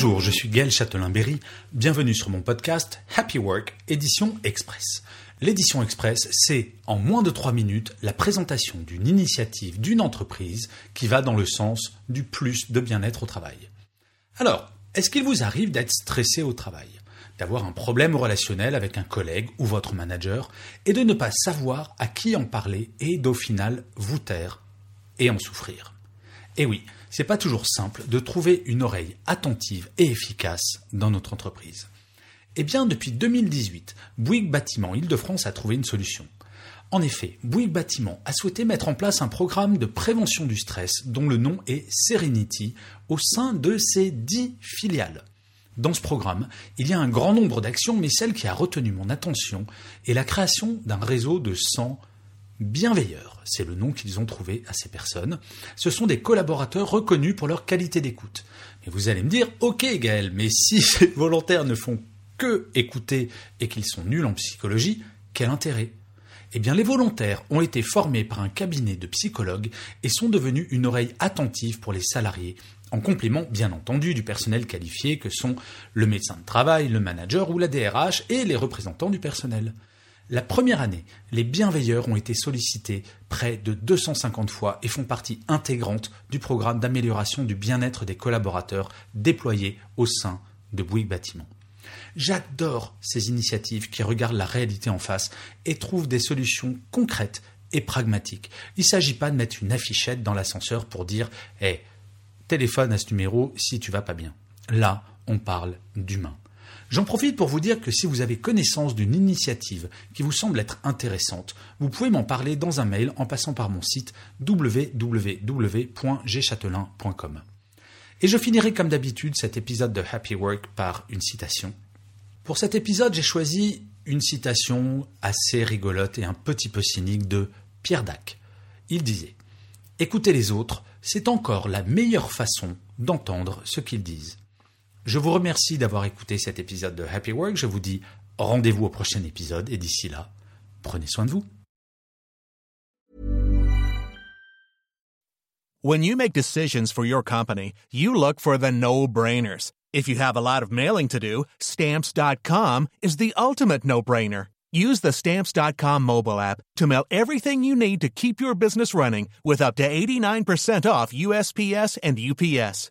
Bonjour, je suis Gaël Châtelain-Berry. Bienvenue sur mon podcast Happy Work, édition Express. L'édition Express, c'est en moins de 3 minutes la présentation d'une initiative d'une entreprise qui va dans le sens du plus de bien-être au travail. Alors, est-ce qu'il vous arrive d'être stressé au travail, d'avoir un problème relationnel avec un collègue ou votre manager et de ne pas savoir à qui en parler et d'au final vous taire et en souffrir? Eh oui, c'est pas toujours simple de trouver une oreille attentive et efficace dans notre entreprise. Eh bien, depuis 2018, Bouygues Bâtiment Île-de-France a trouvé une solution. En effet, Bouygues Bâtiment a souhaité mettre en place un programme de prévention du stress dont le nom est Serenity au sein de ses dix filiales. Dans ce programme, il y a un grand nombre d'actions, mais celle qui a retenu mon attention est la création d'un réseau de 100 bienveilleurs. C'est le nom qu'ils ont trouvé à ces personnes. Ce sont des collaborateurs reconnus pour leur qualité d'écoute. Et vous allez me dire, ok Gaël, mais si ces volontaires ne font que écouter et qu'ils sont nuls en psychologie, quel intérêt? Eh bien, les volontaires ont été formés par un cabinet de psychologues et sont devenus une oreille attentive pour les salariés, en complément, bien entendu, du personnel qualifié que sont le médecin de travail, le manager ou la DRH et les représentants du personnel. La première année, les bienveilleurs ont été sollicités près de 250 fois et font partie intégrante du programme d'amélioration du bien-être des collaborateurs déployé au sein de Bouygues Bâtiment. J'adore ces initiatives qui regardent la réalité en face et trouvent des solutions concrètes et pragmatiques. Il ne s'agit pas de mettre une affichette dans l'ascenseur pour dire Hé, téléphone à ce numéro si tu vas pas bien. Là, on parle d'humain. J'en profite pour vous dire que si vous avez connaissance d'une initiative qui vous semble être intéressante, vous pouvez m'en parler dans un mail en passant par mon site www.gchatelain.com. Et je finirai comme d'habitude cet épisode de Happy Work par une citation pour cet épisode, j'ai choisi une citation assez rigolote et un petit peu cynique de Pierre Dac. Il disait Écouter les autres, c'est encore la meilleure façon d'entendre ce qu'ils disent. Je vous remercie d'avoir écouté cet épisode de Happy Work. Je vous dis rendez-vous au prochain épisode et d'ici là, prenez soin de vous. When you make decisions for your company, you look for the no-brainers. If you have a lot of mailing to do, stamps.com is the ultimate no brainer. Use the stamps.com mobile app to mail everything you need to keep your business running with up to 89% off USPS and UPS.